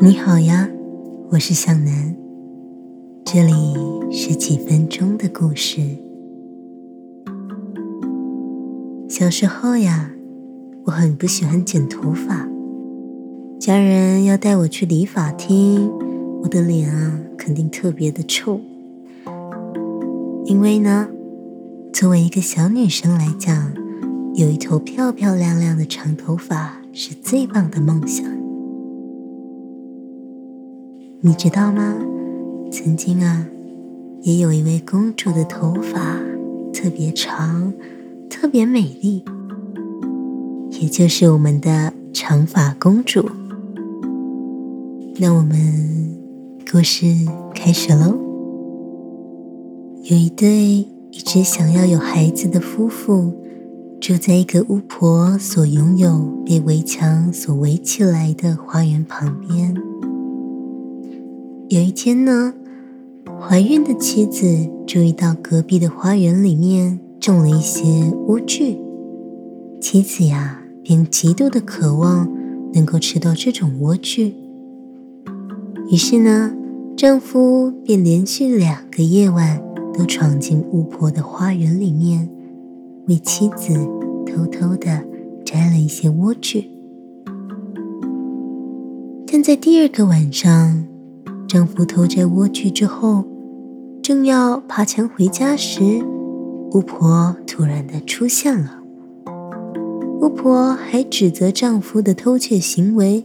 你好呀，我是向南，这里是几分钟的故事。小时候呀，我很不喜欢剪头发，家人要带我去理发厅，我的脸啊肯定特别的臭，因为呢，作为一个小女生来讲，有一头漂漂亮亮的长头发是最棒的梦想。你知道吗？曾经啊，也有一位公主的头发特别长，特别美丽，也就是我们的长发公主。那我们故事开始喽。有一对一直想要有孩子的夫妇，住在一个巫婆所拥有、被围墙所围起来的花园旁边。有一天呢，怀孕的妻子注意到隔壁的花园里面种了一些莴苣，妻子呀便极度的渴望能够吃到这种莴苣。于是呢，丈夫便连续两个夜晚都闯进巫婆的花园里面，为妻子偷偷的摘了一些莴苣。但在第二个晚上，丈夫偷摘莴苣之后，正要爬墙回家时，巫婆突然的出现了。巫婆还指责丈夫的偷窃行为。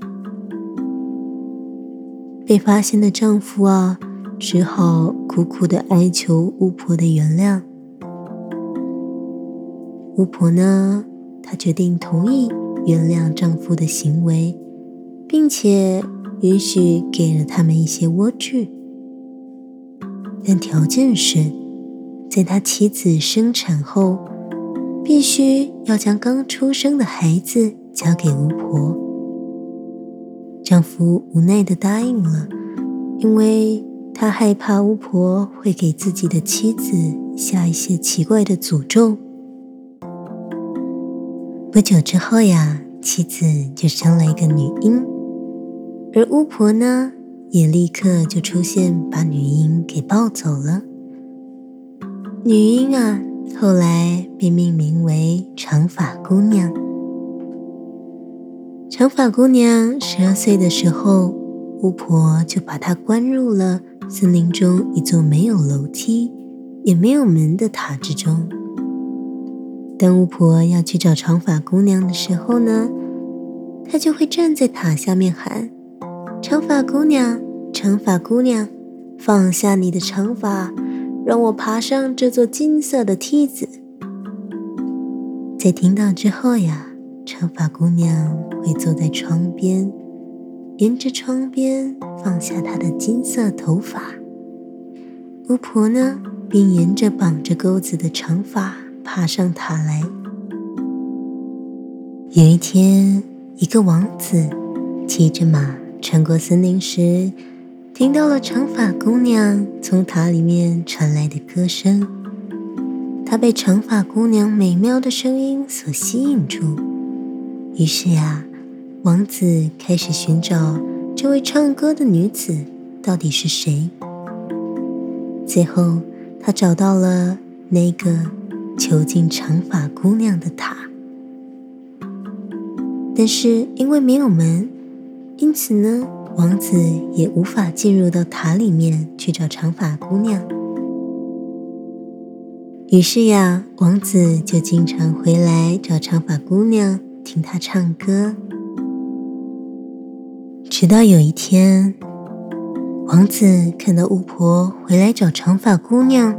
被发现的丈夫啊，只好苦苦的哀求巫婆的原谅。巫婆呢，她决定同意原谅丈夫的行为，并且。允许给了他们一些莴苣，但条件是，在他妻子生产后，必须要将刚出生的孩子交给巫婆。丈夫无奈的答应了，因为他害怕巫婆会给自己的妻子下一些奇怪的诅咒。不久之后呀，妻子就生了一个女婴。而巫婆呢，也立刻就出现，把女婴给抱走了。女婴啊，后来被命名为长发姑娘。长发姑娘十二岁的时候，巫婆就把她关入了森林中一座没有楼梯也没有门的塔之中。当巫婆要去找长发姑娘的时候呢，她就会站在塔下面喊。长发姑娘，长发姑娘，放下你的长发，让我爬上这座金色的梯子。在听到之后呀，长发姑娘会坐在窗边，沿着窗边放下她的金色头发。巫婆呢，便沿着绑着钩子的长发爬上塔来。有一天，一个王子骑着马。穿过森林时，听到了长发姑娘从塔里面传来的歌声。他被长发姑娘美妙的声音所吸引住，于是呀，王子开始寻找这位唱歌的女子到底是谁。最后，他找到了那个囚禁长发姑娘的塔，但是因为没有门。因此呢，王子也无法进入到塔里面去找长发姑娘。于是呀，王子就经常回来找长发姑娘，听她唱歌。直到有一天，王子看到巫婆回来找长发姑娘，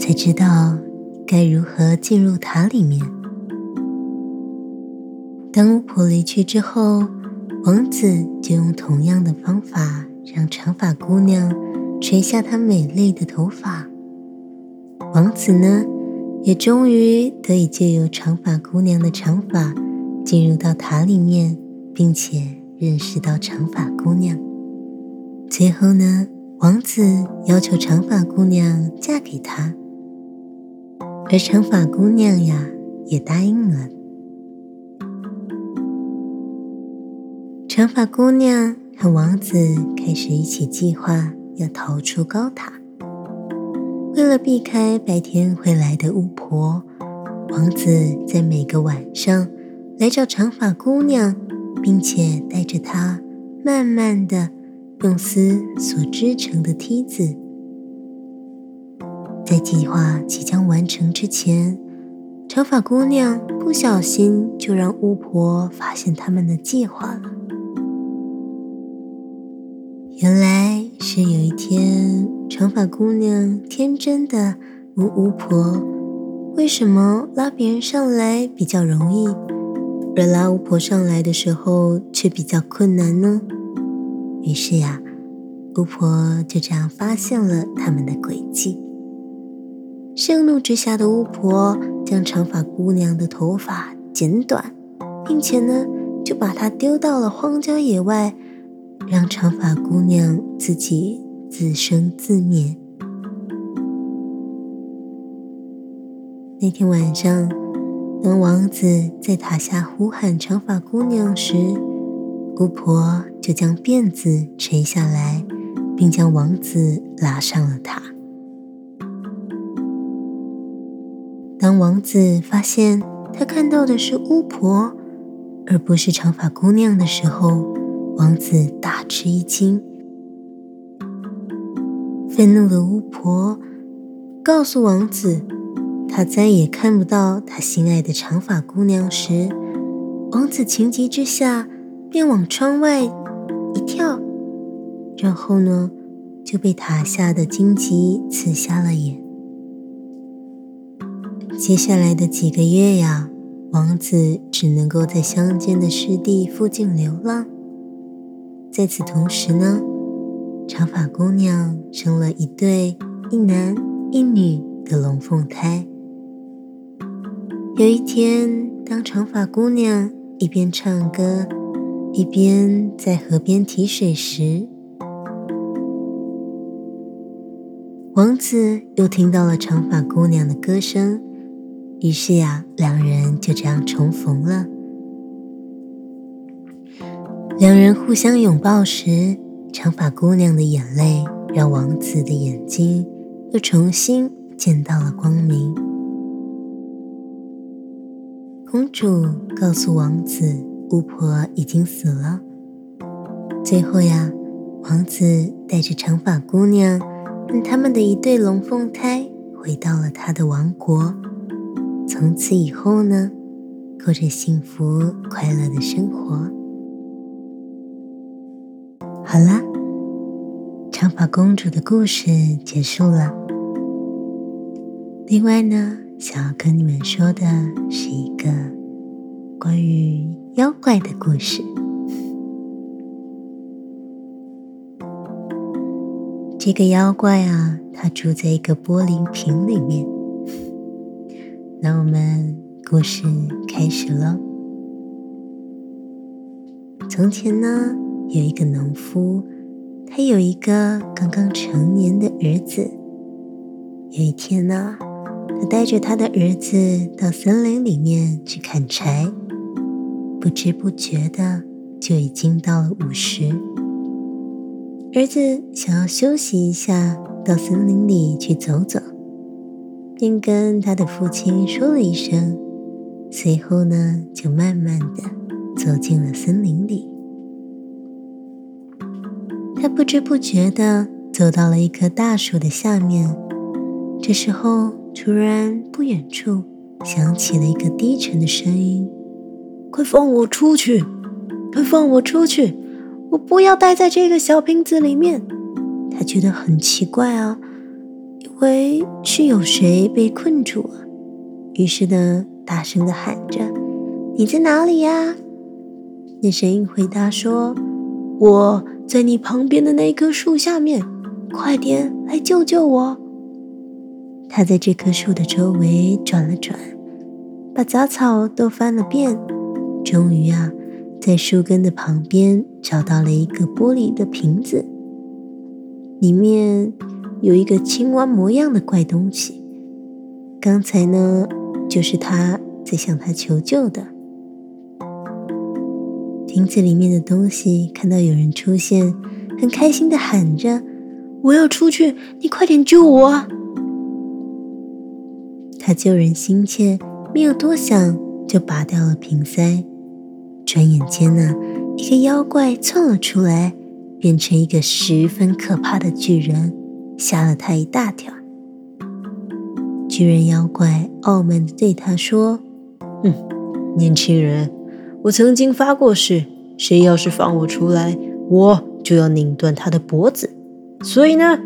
才知道该如何进入塔里面。当巫婆离去之后。王子就用同样的方法，让长发姑娘垂下她美丽的头发。王子呢，也终于得以借由长发姑娘的长发，进入到塔里面，并且认识到长发姑娘。最后呢，王子要求长发姑娘嫁给他，而长发姑娘呀，也答应了。长发姑娘和王子开始一起计划要逃出高塔。为了避开白天会来的巫婆，王子在每个晚上来找长发姑娘，并且带着她慢慢的用丝所织成的梯子。在计划即将完成之前，长发姑娘不小心就让巫婆发现他们的计划了。原来是有一天，长发姑娘天真的问巫婆：“为什么拉别人上来比较容易，而拉巫婆上来的时候却比较困难呢？”于是呀，巫婆就这样发现了他们的诡计。盛怒之下的巫婆将长发姑娘的头发剪短，并且呢，就把她丢到了荒郊野外，让长发姑娘自己自生自灭。那天晚上，当王子在塔下呼喊长发姑娘时，巫婆就将辫子垂下来，并将王子拉上了塔。当王子发现他看到的是巫婆，而不是长发姑娘的时候，王子大吃一惊。愤怒的巫婆告诉王子，他再也看不到他心爱的长发姑娘时，王子情急之下便往窗外一跳，然后呢，就被塔下的荆棘刺瞎了眼。接下来的几个月呀，王子只能够在乡间的湿地附近流浪。在此同时呢，长发姑娘生了一对一男一女的龙凤胎。有一天，当长发姑娘一边唱歌，一边在河边提水时，王子又听到了长发姑娘的歌声。于是呀，两人就这样重逢了。两人互相拥抱时，长发姑娘的眼泪让王子的眼睛又重新见到了光明。公主告诉王子，巫婆已经死了。最后呀，王子带着长发姑娘和他们的一对龙凤胎回到了他的王国。从此以后呢，过着幸福快乐的生活。好啦，长发公主的故事结束了。另外呢，想要跟你们说的是一个关于妖怪的故事。这个妖怪啊，它住在一个玻璃瓶里面。那我们故事开始了。从前呢，有一个农夫，他有一个刚刚成年的儿子。有一天呢，他带着他的儿子到森林里面去砍柴，不知不觉的就已经到了午时。儿子想要休息一下，到森林里去走走。便跟他的父亲说了一声，随后呢，就慢慢的走进了森林里。他不知不觉的走到了一棵大树的下面。这时候，突然不远处响起了一个低沉的声音：“快放我出去！快放我出去！我不要待在这个小瓶子里面。”他觉得很奇怪啊。以为是有谁被困住了，于是呢，大声的喊着：“你在哪里呀？”那声音回答说：“我在你旁边的那棵树下面，快点来救救我！”他在这棵树的周围转了转，把杂草都翻了遍，终于啊，在树根的旁边找到了一个玻璃的瓶子，里面。有一个青蛙模样的怪东西，刚才呢，就是他在向他求救的。瓶子里面的东西看到有人出现，很开心的喊着：“我要出去，你快点救我！”他救人心切，没有多想就拔掉了瓶塞。转眼间呢，一个妖怪窜了出来，变成一个十分可怕的巨人，吓了他一大跳。巨人妖怪傲慢的对他说：“哼，年轻人，我曾经发过誓，谁要是放我出来，我就要拧断他的脖子。所以呢，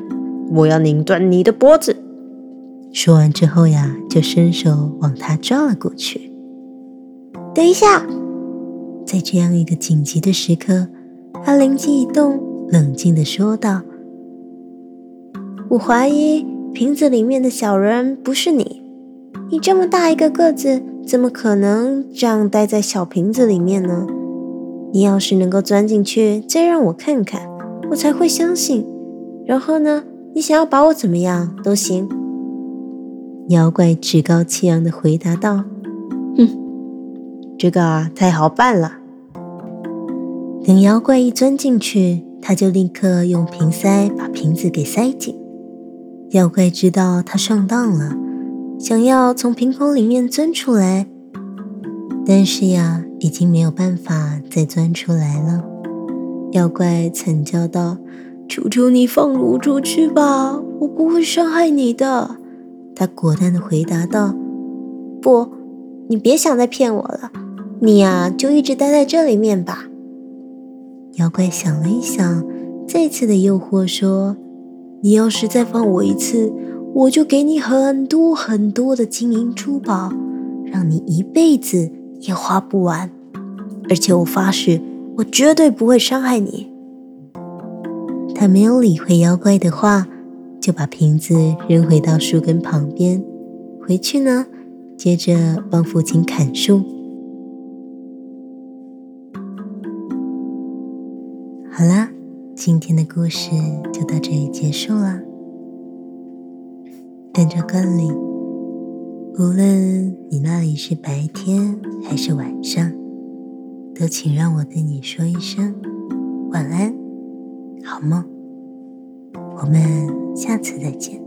我要拧断你的脖子。”说完之后呀，就伸手往他抓了过去。等一下，在这样一个紧急的时刻，他灵机一动，冷静的说道：“我怀疑瓶子里面的小人不是你。你这么大一个个子，怎么可能这样待在小瓶子里面呢？你要是能够钻进去，再让我看看，我才会相信。然后呢，你想要把我怎么样都行。”妖怪趾高气扬的回答道：“哼，这个啊太好办了。等妖怪一钻进去，他就立刻用瓶塞把瓶子给塞紧。妖怪知道他上当了，想要从瓶口里面钻出来，但是呀，已经没有办法再钻出来了。妖怪惨叫道：‘求求你放我出去吧，我不会伤害你的。’”他果断的回答道：“不，你别想再骗我了，你呀就一直待在这里面吧。”妖怪想了一想，再次的诱惑说：“你要是再放我一次，我就给你很多很多的金银珠宝，让你一辈子也花不完。而且我发誓，我绝对不会伤害你。”他没有理会妖怪的话。就把瓶子扔回到树根旁边，回去呢，接着帮父亲砍树。好啦，今天的故事就到这里结束了。按照惯例，无论你那里是白天还是晚上，都请让我对你说一声晚安，好梦。我们下次再见。